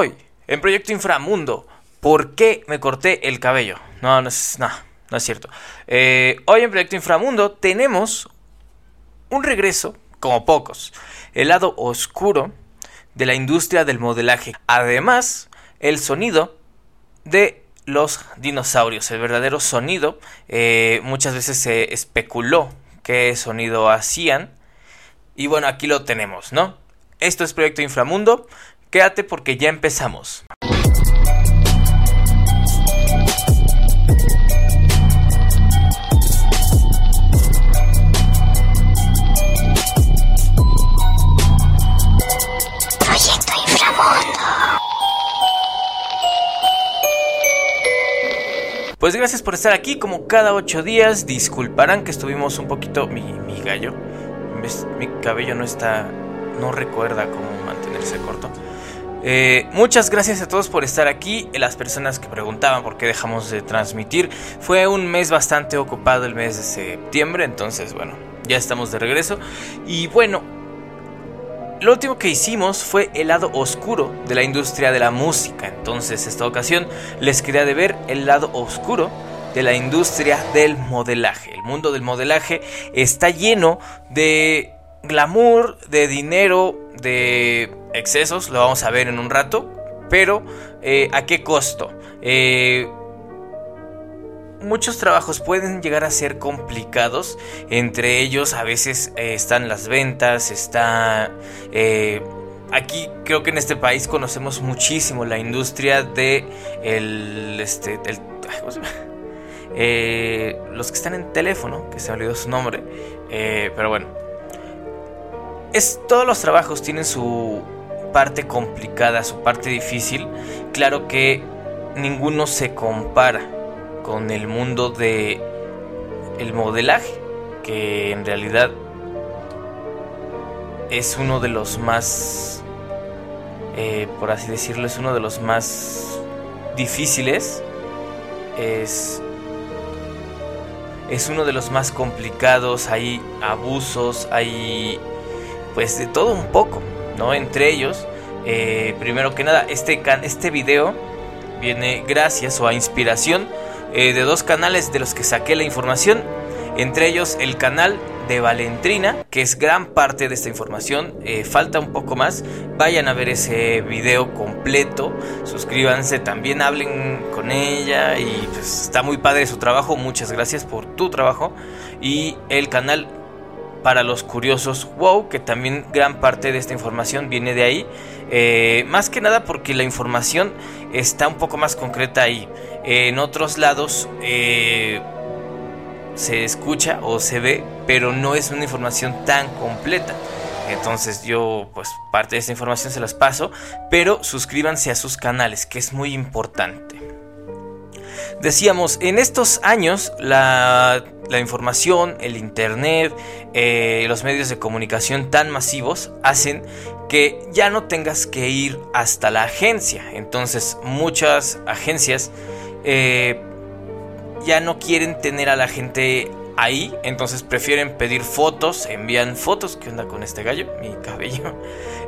Hoy, en Proyecto Inframundo, ¿por qué me corté el cabello? No, no es, no, es cierto. Eh, hoy en Proyecto Inframundo tenemos un regreso, como pocos, el lado oscuro de la industria del modelaje. Además, el sonido de los dinosaurios, el verdadero sonido. Eh, muchas veces se especuló qué sonido hacían. Y bueno, aquí lo tenemos, ¿no? Esto es Proyecto Inframundo. Quédate porque ya empezamos. Pues gracias por estar aquí como cada ocho días. Disculparán que estuvimos un poquito... Mi, mi gallo. Mi cabello no está... No recuerda cómo mantenerse corto. Eh, muchas gracias a todos por estar aquí. Las personas que preguntaban por qué dejamos de transmitir. Fue un mes bastante ocupado el mes de septiembre. Entonces, bueno, ya estamos de regreso. Y bueno, lo último que hicimos fue el lado oscuro de la industria de la música. Entonces, esta ocasión les quería de ver el lado oscuro de la industria del modelaje. El mundo del modelaje está lleno de glamour, de dinero, de excesos. Lo vamos a ver en un rato. Pero, eh, ¿a qué costo? Eh, muchos trabajos pueden llegar a ser complicados. Entre ellos a veces eh, están las ventas, está... eh, aquí creo que en este país conocemos muchísimo la industria de el... Este, ay, ¿cómo se llama? Eh, los que están en teléfono, que se me olvidó su nombre. eh, pero bueno. Es, todos los trabajos tienen su parte complicada, su parte difícil. Claro que ninguno se compara con el mundo de el modelaje, que en realidad es uno de los más, eh, por así decirlo, es uno de los más difíciles. Es es uno de los más complicados. Hay abusos, hay pues de todo un poco, ¿no? Entre ellos, eh, primero que nada, este can- este video viene gracias o a inspiración eh, de dos canales de los que saqué la información, entre ellos el canal de Valentrina, que es gran parte de esta información, eh, falta un poco más, vayan a ver ese video completo, suscríbanse, también hablen con ella y pues está muy padre su trabajo, muchas gracias por tu trabajo. Y el canal para los curiosos wow que también gran parte de esta información viene de ahí. Eh, más que nada porque la información está un poco más concreta ahí. En otros lados eh, se escucha o se ve pero no es una información tan completa. Entonces yo pues parte de esta información se las paso pero suscríbanse a sus canales que es muy importante Decíamos, en estos años la, la información, el internet, eh, los medios de comunicación tan masivos hacen que ya no tengas que ir hasta la agencia. Entonces muchas agencias eh, ya no quieren tener a la gente ahí, entonces prefieren pedir fotos, envían fotos, ¿qué onda con este gallo? Mi cabello.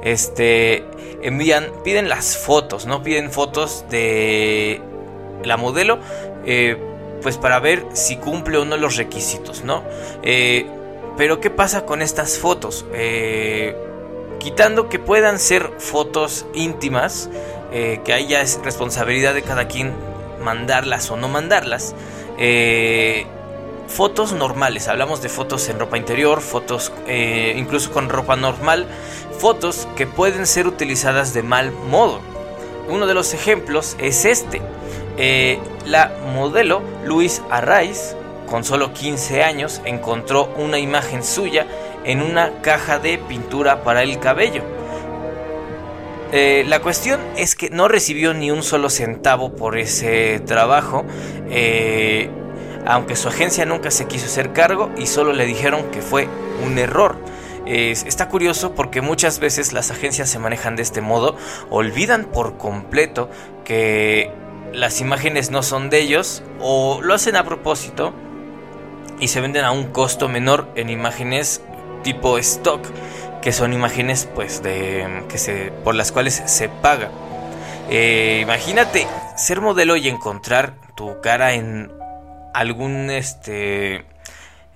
Este, envían, piden las fotos, ¿no? Piden fotos de la modelo, eh, pues para ver si cumple o no los requisitos, ¿no? Eh, pero ¿qué pasa con estas fotos? Eh, quitando que puedan ser fotos íntimas, que ahí ya es responsabilidad de cada quien mandarlas o no mandarlas. fotos normales, hablamos de fotos en ropa interior, fotos incluso con ropa normal, fotos que pueden ser utilizadas de mal modo. Uno de los ejemplos es este. Eh, la modelo Luis Arraiz, con solo 15 años, encontró una imagen suya en una caja de pintura para el cabello. Eh, la cuestión es que no recibió ni un solo centavo por ese trabajo, eh, aunque su agencia nunca se quiso hacer cargo y solo le dijeron que fue un error. Está curioso porque muchas veces las agencias se manejan de este modo, olvidan por completo que las imágenes no son de ellos o lo hacen a propósito y se venden a un costo menor en imágenes tipo stock, que son imágenes pues de que se por las cuales se paga. Eh, imagínate ser modelo y encontrar tu cara en algún este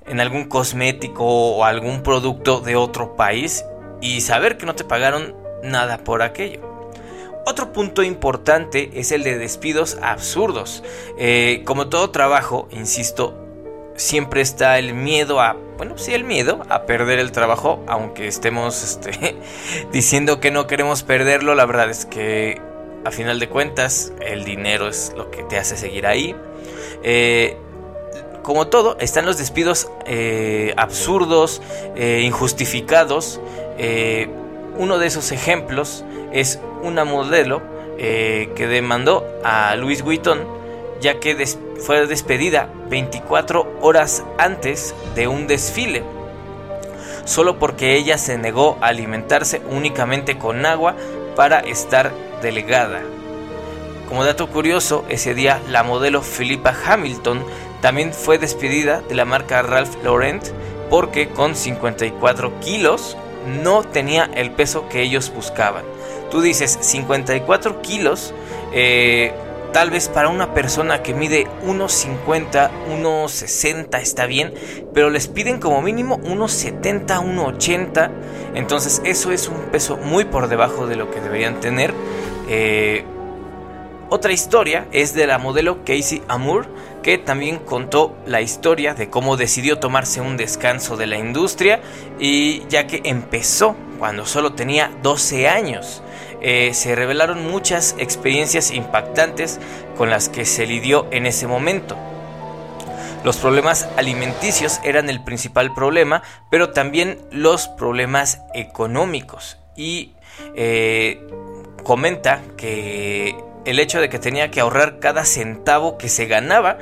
en algún cosmético o algún producto de otro país y saber que no te pagaron nada por aquello. Otro punto importante es el de despidos absurdos. Eh, como todo trabajo, insisto, siempre está el miedo a, bueno, sí, el miedo a perder el trabajo, aunque estemos este, diciendo que no queremos perderlo, la verdad es que a final de cuentas el dinero es lo que te hace seguir ahí. Eh, como todo, están los despidos eh, absurdos, eh, injustificados. uno de esos ejemplos es una modelo que demandó a Louis Vuitton ya que fue despedida 24 horas antes de un desfile, solo porque ella se negó a alimentarse únicamente con agua para estar delegada. Como dato curioso, ese día la modelo Philippa Hamilton también fue despedida de la marca Ralph Lauren porque con 54 kilos no tenía el peso que ellos buscaban. Tú dices 54 kilos, eh, Tal vez para una persona que mide 1,50, 1,60 está bien, pero les piden como mínimo 1,70, 1,80. Entonces eso es un peso muy por debajo de lo que deberían tener. Eh, otra historia es de la modelo Casey Amour, que también contó la historia de cómo decidió tomarse un descanso de la industria y ya que empezó cuando solo tenía 12 años. Eh, se revelaron muchas experiencias impactantes con las que se lidió en ese momento. Los problemas alimenticios eran el principal problema, pero también los problemas económicos. Y eh, comenta que el hecho de que tenía que ahorrar cada centavo que se ganaba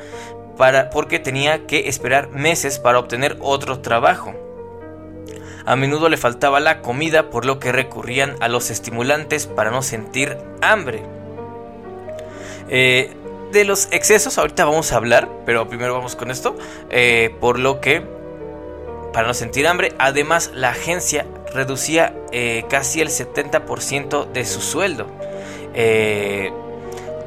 para, porque tenía que esperar meses para obtener otro trabajo. A menudo le faltaba la comida por lo que recurrían a los estimulantes para no sentir hambre. Eh, de los excesos ahorita vamos a hablar, pero primero vamos con esto. Eh, por lo que, para no sentir hambre, además la agencia reducía eh, casi el 70% de su sueldo.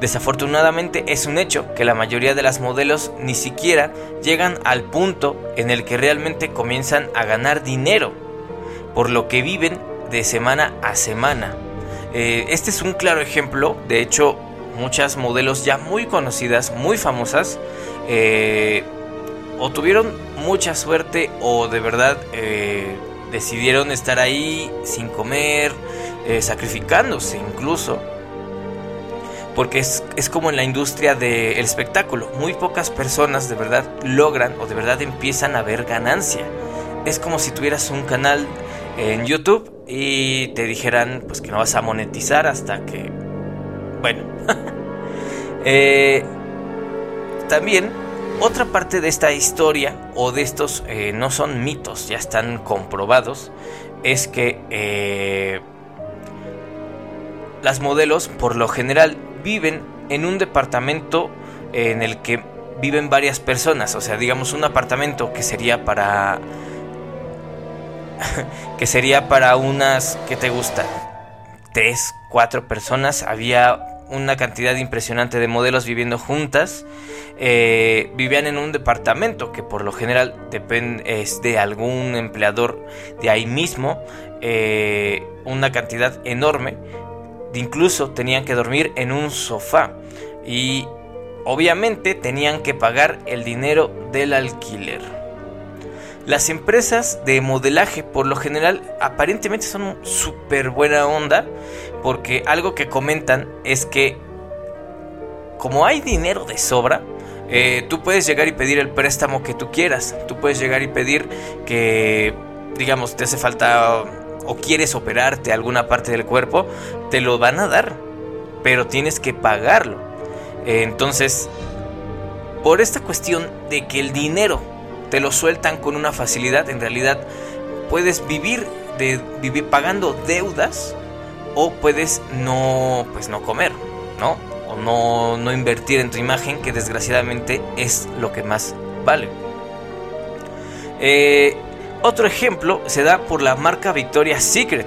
Desafortunadamente es un hecho que la mayoría de las modelos ni siquiera llegan al punto en el que realmente comienzan a ganar dinero por lo que viven de semana a semana. Eh, este es un claro ejemplo, de hecho muchas modelos ya muy conocidas, muy famosas, eh, o tuvieron mucha suerte o de verdad eh, decidieron estar ahí sin comer, sacrificándose incluso. Porque es, es, como en la industria del espectáculo. Muy pocas personas de verdad logran o de verdad empiezan a ver ganancia. Es como si tuvieras un canal en YouTube y te dijeran pues que no vas a monetizar hasta que bueno eh, también otra parte de esta historia o de estos eh, no son mitos ya están comprobados es que eh, las modelos por lo general viven en un departamento en el que viven varias personas o sea digamos un apartamento que sería para que sería para unas, que te gusta? Tres, cuatro personas. Había una cantidad impresionante de modelos viviendo juntas. Eh, vivían en un departamento que por lo general depende es de algún empleador de ahí mismo. Eh, una cantidad enorme. Incluso tenían que dormir en un sofá. Y obviamente tenían que pagar el dinero del alquiler. Las empresas de modelaje por lo general aparentemente son súper buena onda porque algo que comentan es que como hay dinero de sobra, eh, tú puedes llegar y pedir el préstamo que tú quieras. Tú puedes llegar y pedir que, digamos, te hace falta o quieres operarte alguna parte del cuerpo, te lo van a dar, pero tienes que pagarlo. entonces, por esta cuestión de que el dinero te lo sueltan con una facilidad, en realidad puedes vivir de vivir pagando deudas o puedes no pues no comer, ¿no? O no, no invertir en tu imagen, que desgraciadamente es lo que más vale. Eh, Otro ejemplo se da por la marca Victoria's Secret.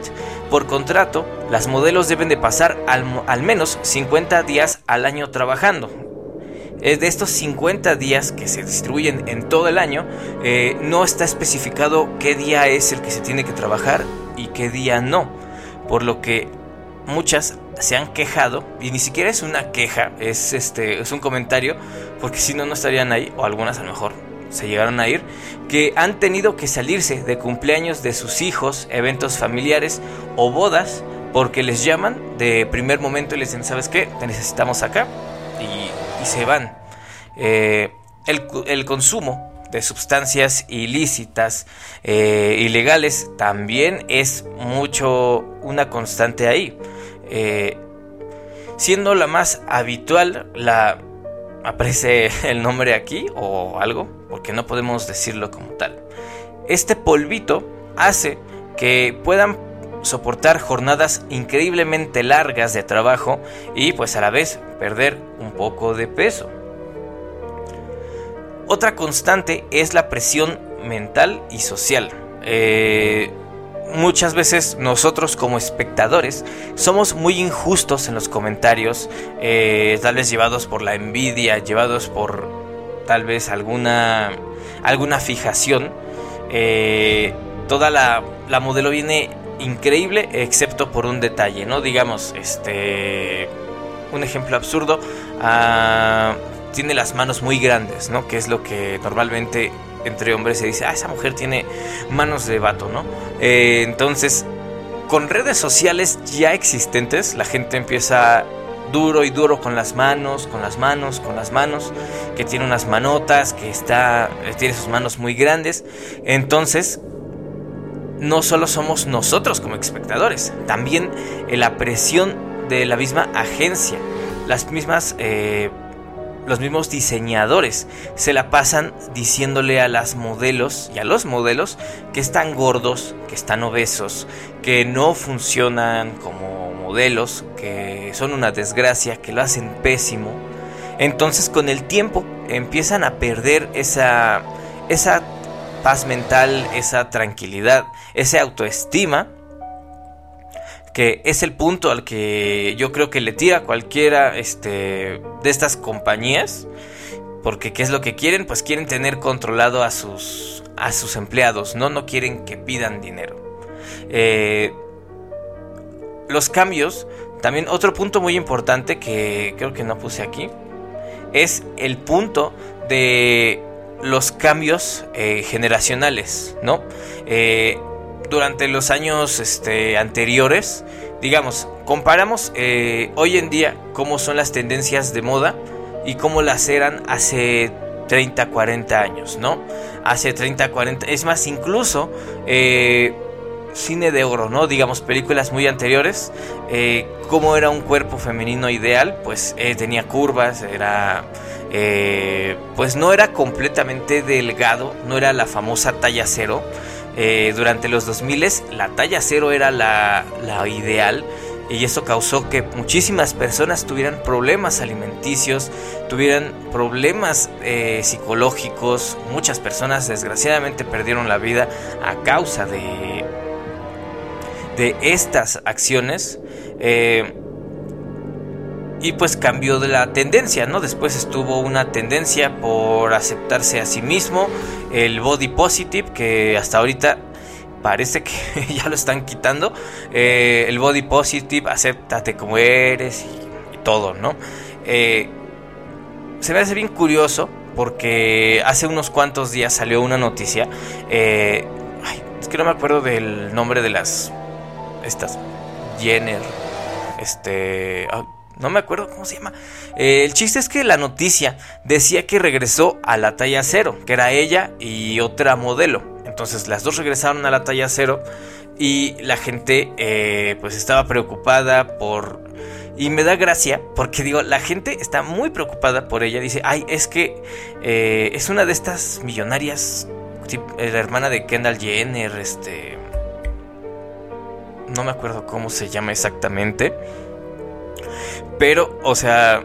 Por contrato, las modelos deben de pasar al, menos 50 días al año trabajando. De estos 50 días que se distribuyen en todo el año, eh, no está especificado qué día es el que se tiene que trabajar y qué día no. Por lo que muchas se han quejado, y ni siquiera es una queja, es, este, es un comentario, porque si no, no estarían ahí, o algunas a lo mejor se llegaron a ir, que han tenido que salirse de cumpleaños de sus hijos, eventos familiares o bodas, porque les llaman de primer momento y les dicen, ¿sabes qué? Te necesitamos acá, y, se van. Eh, el, el consumo de sustancias ilícitas, eh, ilegales, también es mucho una constante ahí. Eh, siendo la más habitual, la aparece el nombre aquí o algo, porque no podemos decirlo como tal. Este polvito hace que puedan soportar jornadas increíblemente largas de trabajo y pues a la vez perder un poco de peso. Otra constante es la presión mental y social. Eh, muchas veces nosotros como espectadores somos muy injustos en los comentarios, eh, tal vez llevados por la envidia, llevados por tal vez alguna, alguna fijación. Eh, toda la, la modelo viene increíble excepto por un detalle, ¿no? Digamos, este... Un ejemplo absurdo. Ah, tiene las manos muy grandes, ¿no? Que es lo que normalmente entre hombres se dice, ah, esa mujer tiene manos de vato, ¿no? Eh, entonces, con redes sociales ya existentes, la gente empieza duro y duro con las manos, con las manos, con las manos, que tiene unas manotas, que está, eh, tiene sus manos muy grandes. Entonces, no solo somos nosotros como espectadores, también la presión de la misma agencia, las mismas eh, los mismos diseñadores se la pasan diciéndole a las modelos y a los modelos que están gordos, que están obesos, que no funcionan como modelos, que son una desgracia, que lo hacen pésimo. Entonces con el tiempo empiezan a perder esa, esa paz mental, esa tranquilidad, esa autoestima que es el punto al que yo creo que le tira cualquiera este, de estas compañías. Porque ¿qué es lo que quieren? Pues quieren tener controlado a sus, a sus empleados, ¿no? No quieren que pidan dinero. Eh, los cambios, también otro punto muy importante que creo que no puse aquí, es el punto de los cambios eh, generacionales, ¿no? Eh, durante los años este, anteriores, digamos, comparamos eh, hoy en día cómo son las tendencias de moda y cómo las eran hace 30, 40 años, ¿no? Hace 30, 40, es más, incluso eh, cine de oro, ¿no? Digamos, películas muy anteriores, eh, cómo era un cuerpo femenino ideal, pues tenía curvas, era... pues no era completamente delgado, no era la famosa talla cero, eh, durante los 2000 la talla cero era la, ideal y eso causó que muchísimas personas tuvieran problemas alimenticios, tuvieran problemas eh, psicológicos, muchas personas desgraciadamente perdieron la vida a causa de, de estas acciones. Eh, y pues cambió de la tendencia, ¿no? Después estuvo una tendencia por aceptarse a sí mismo, el body positive, que hasta ahorita parece que ya lo están quitando. Eh, el body positive, acéptate como eres y, todo, ¿no? Eh, se me hace bien curioso porque hace unos cuantos días salió una noticia. Eh, es que no me acuerdo del nombre de las. Estas. Jenner. Este no me acuerdo cómo se llama. Eh, el chiste es que la noticia decía que regresó a la talla cero, que era ella y otra modelo. Entonces las dos regresaron a la talla cero y la gente eh, pues estaba preocupada por... Y me da gracia porque digo, la gente está muy preocupada por ella. Dice, ay, es que eh, es una de estas millonarias, la hermana de Kendall Jenner, este... No me acuerdo cómo se llama exactamente pero, o sea,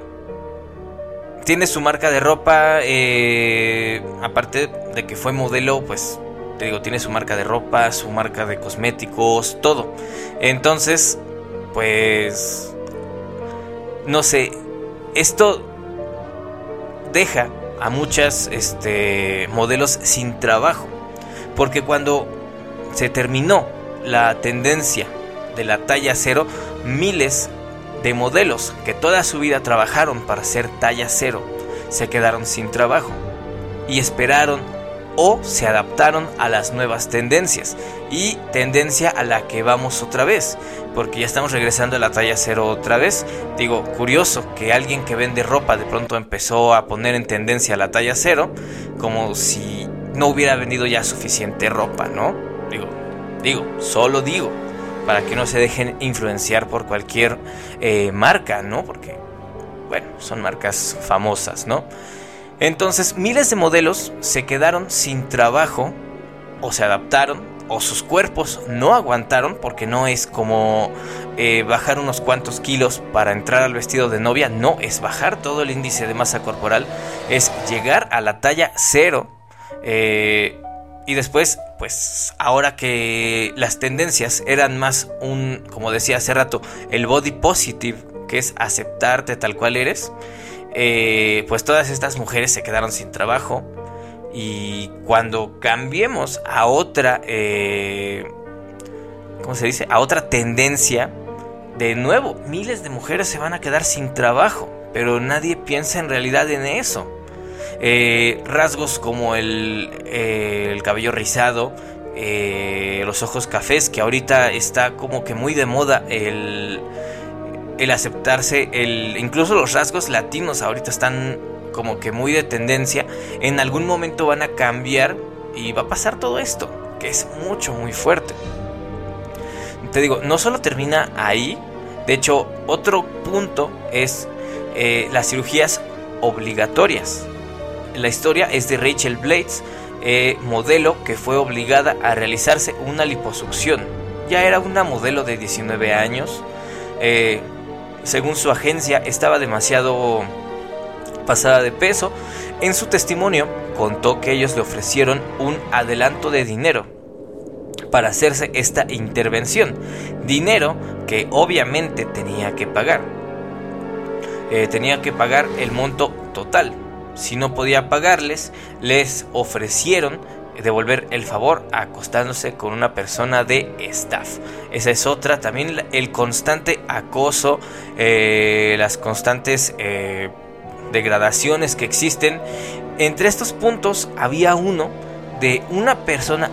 tiene su marca de ropa. Eh, aparte de que fue modelo, pues te digo, tiene su marca de ropa, su marca de cosméticos, todo. Entonces, pues, no sé, esto deja a muchas este, modelos sin trabajo. Porque cuando se terminó la tendencia de la talla cero, miles de modelos que toda su vida trabajaron para ser talla cero se quedaron sin trabajo y esperaron o se adaptaron a las nuevas tendencias. Y tendencia a la que vamos otra vez porque ya estamos regresando a la talla cero otra vez. Digo curioso que alguien que vende ropa de pronto empezó a poner en tendencia la talla cero como si no hubiera vendido ya suficiente ropa no digo digo solo digo para que no se dejen influenciar por cualquier eh, marca no porque bueno son marcas famosas no entonces miles de modelos se quedaron sin trabajo o se adaptaron o sus cuerpos no aguantaron porque no es como eh, bajar unos cuantos kilos para entrar al vestido de novia, no, es bajar todo el índice de masa corporal, es llegar a la talla cero. Eh, y después, pues ahora que las tendencias eran más un, como decía hace rato, el body positive, que es aceptarte tal cual eres, eh, pues todas estas mujeres se quedaron sin trabajo. Y cuando cambiemos a otra, eh, ¿cómo se dice? A otra tendencia, de nuevo, miles de mujeres se van a quedar sin trabajo, pero nadie piensa en realidad en eso. Eh, rasgos como el, el cabello rizado, los ojos cafés, que ahorita está como que muy de moda el el aceptarse, el, incluso los rasgos latinos ahorita están como que muy de tendencia, en algún momento van a cambiar y va a pasar todo esto, que es mucho, muy fuerte. Te digo, no solo termina ahí, de hecho, otro punto es eh, las cirugías obligatorias. La historia es de Rachel Blades, eh, modelo que fue obligada a realizarse una liposucción. Ya era una modelo de 19 años, eh, según su agencia, estaba demasiado pasada de peso. En su testimonio contó que ellos le ofrecieron un adelanto de dinero para hacerse esta intervención. Dinero que obviamente tenía que pagar. Eh, tenía que pagar el monto total. Si no podía pagarles, les ofrecieron devolver el favor acostándose con una persona de staff. Esa es otra, también el constante acoso, eh, las constantes eh, degradaciones que existen. Entre estos puntos había uno de una persona,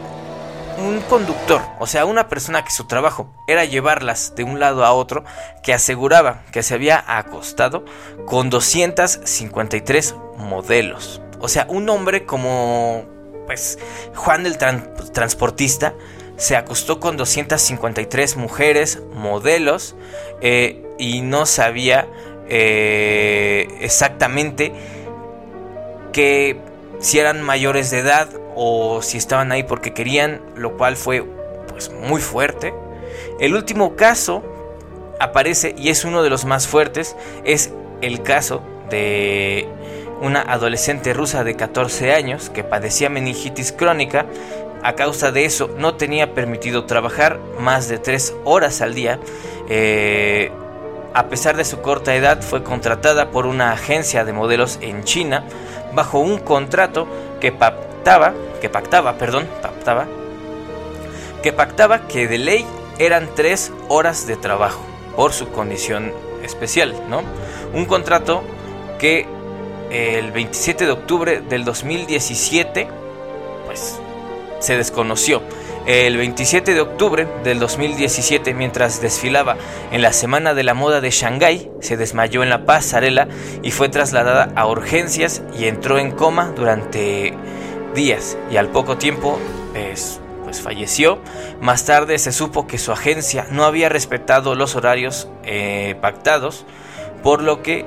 un conductor, o sea, una persona que su trabajo era llevarlas de un lado a otro, que aseguraba que se había acostado con 253 modelos. O sea, un hombre como pues Juan el transportista se acostó con 253 mujeres, modelos, eh, y no sabía eh, exactamente que si eran mayores de edad o si estaban ahí porque querían, lo cual fue pues muy fuerte. El último caso aparece y es uno de los más fuertes, es el caso de una adolescente rusa de 14 años que padecía meningitis crónica. A causa de eso no tenía permitido trabajar más de 3 horas al día. Eh, a pesar de su corta edad fue contratada por una agencia de modelos en China bajo un contrato que que pactaba, perdón, pactaba, que pactaba que de ley eran 3 horas de trabajo por su condición especial, ¿no? Un contrato que el 27 de octubre del 2017, pues se desconoció. El 27 de octubre del 2017, mientras desfilaba en la Semana de la Moda de Shanghái, se desmayó en la pasarela y fue trasladada a urgencias y entró en coma durante días y al poco tiempo pues, pues falleció. Más tarde se supo que su agencia no había respetado los horarios eh, pactados, por lo que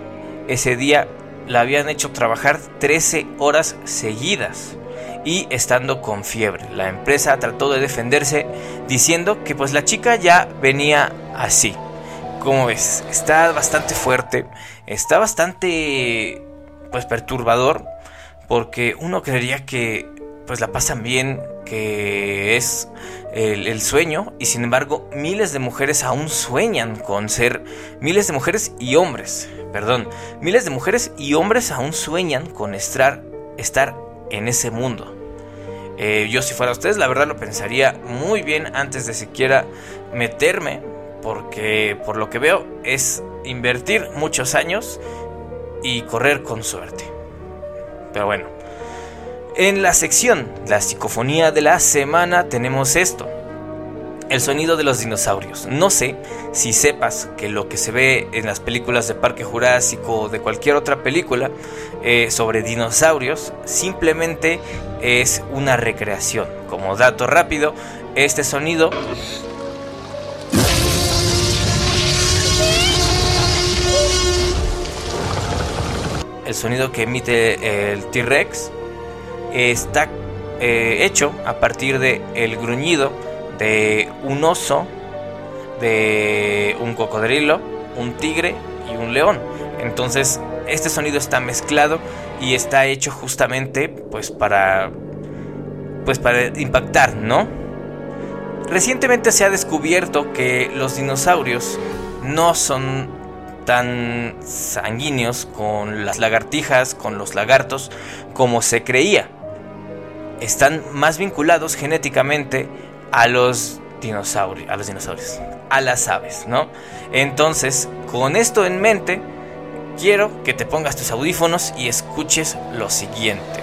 ese día la habían hecho trabajar 13 horas seguidas y estando con fiebre. La empresa trató de defenderse diciendo que pues la chica ya venía así. Como ves, está bastante fuerte, está bastante pues perturbador porque uno creería que pues la pasan bien, que es el, sueño, y sin embargo miles de mujeres aún sueñan con ser, miles de mujeres y hombres, perdón, miles de mujeres y hombres aún sueñan con estar, estar en ese mundo. Eh, yo si fuera ustedes, la verdad lo pensaría muy bien antes de siquiera meterme, porque por lo que veo es invertir muchos años y correr con suerte. Pero bueno, en la sección La psicofonía de la semana tenemos esto. El sonido de los dinosaurios. No sé si sepas que lo que se ve en las películas de Parque Jurásico o de cualquier otra película eh, sobre dinosaurios simplemente es una recreación. Como dato rápido, este sonido el sonido que emite el T-Rex está eh, hecho a partir de el gruñido de un oso, de un cocodrilo, un tigre y un león. Entonces, este sonido está mezclado y está hecho justamente pues para pues para impactar, ¿no? Recientemente se ha descubierto que los dinosaurios no son tan sanguíneos con las lagartijas, con los lagartos, como se creía están más vinculados genéticamente a los dinosaurios, a los dinosaurios, a las aves, ¿no? Entonces, con esto en mente, quiero que te pongas tus audífonos y escuches lo siguiente.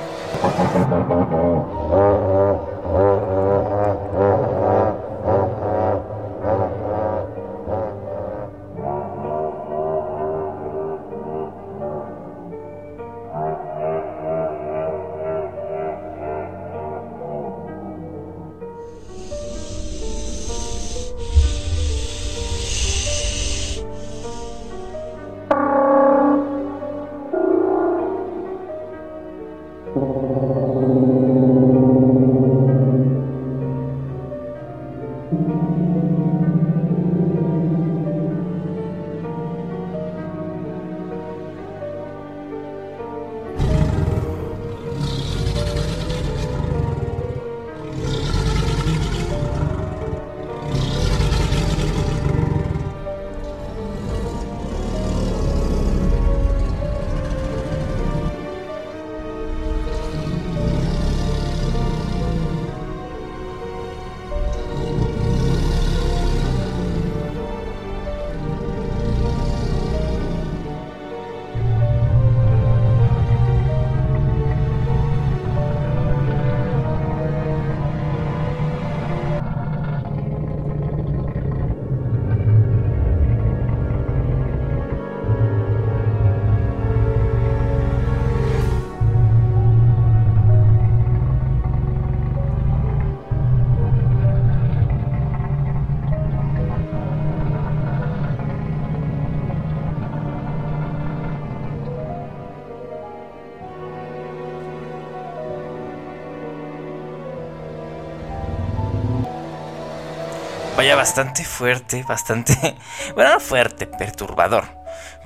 Vaya bastante fuerte, bastante, bueno, fuerte, perturbador.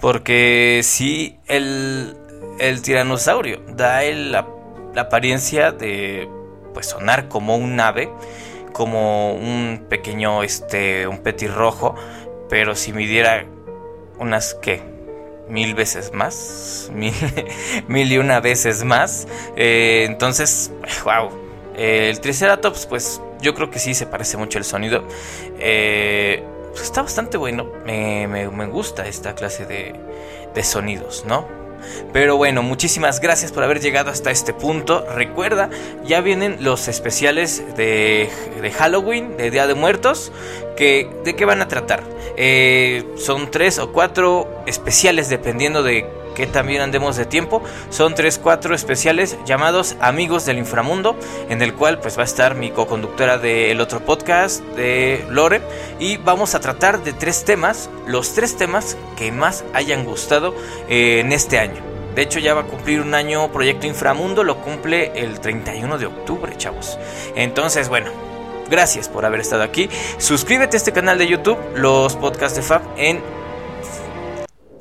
Porque si el, el tiranosaurio da la, apariencia de pues sonar como un ave, como un pequeño, este, un petirrojo, pero si midiera unas, ¿qué? Mil veces más, mil, y una veces más. Eh, entonces, wow. El Triceratops, pues yo creo que sí se parece mucho el sonido. Eh, pues está bastante bueno. Me, gusta esta clase de, de sonidos, ¿no? Pero bueno, muchísimas gracias por haber llegado hasta este punto. Recuerda, ya vienen los especiales de, de Halloween, de Día de Muertos. Que, ¿De qué van a tratar? Eh, son tres o cuatro especiales dependiendo de que también andemos de tiempo. Son 3-4 especiales llamados Amigos del Inframundo, en el cual pues va a estar mi co-conductora del otro podcast de Lore. Y vamos a tratar de tres temas, los tres temas que más hayan gustado eh, en este año. De hecho ya va a cumplir un año Proyecto Inframundo, lo cumple el 31 de octubre, chavos. Entonces, bueno, gracias por haber estado aquí. Suscríbete a este canal de YouTube, los podcasts de Fab en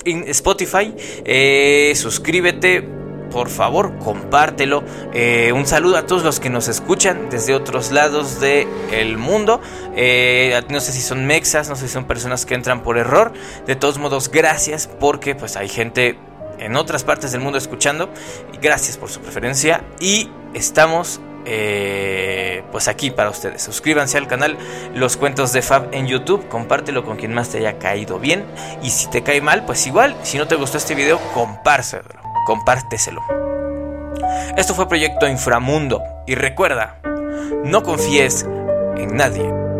Spotify. Eh, suscríbete por favor, compártelo. Eh, un saludo a todos los que nos escuchan desde otros lados del mundo. Eh, no sé si son mexas, no sé si son personas que entran por error. De todos modos, gracias porque pues hay gente en otras partes del mundo escuchando. Gracias por su preferencia y estamos eh, pues aquí para ustedes. Suscríbanse al canal Los Cuentos de Fab en YouTube, compártelo con quien más te haya caído bien y si te cae mal, pues igual, si no te gustó este video, compártelo, compárteselo. Esto fue Proyecto Inframundo y recuerda, no confíes en nadie.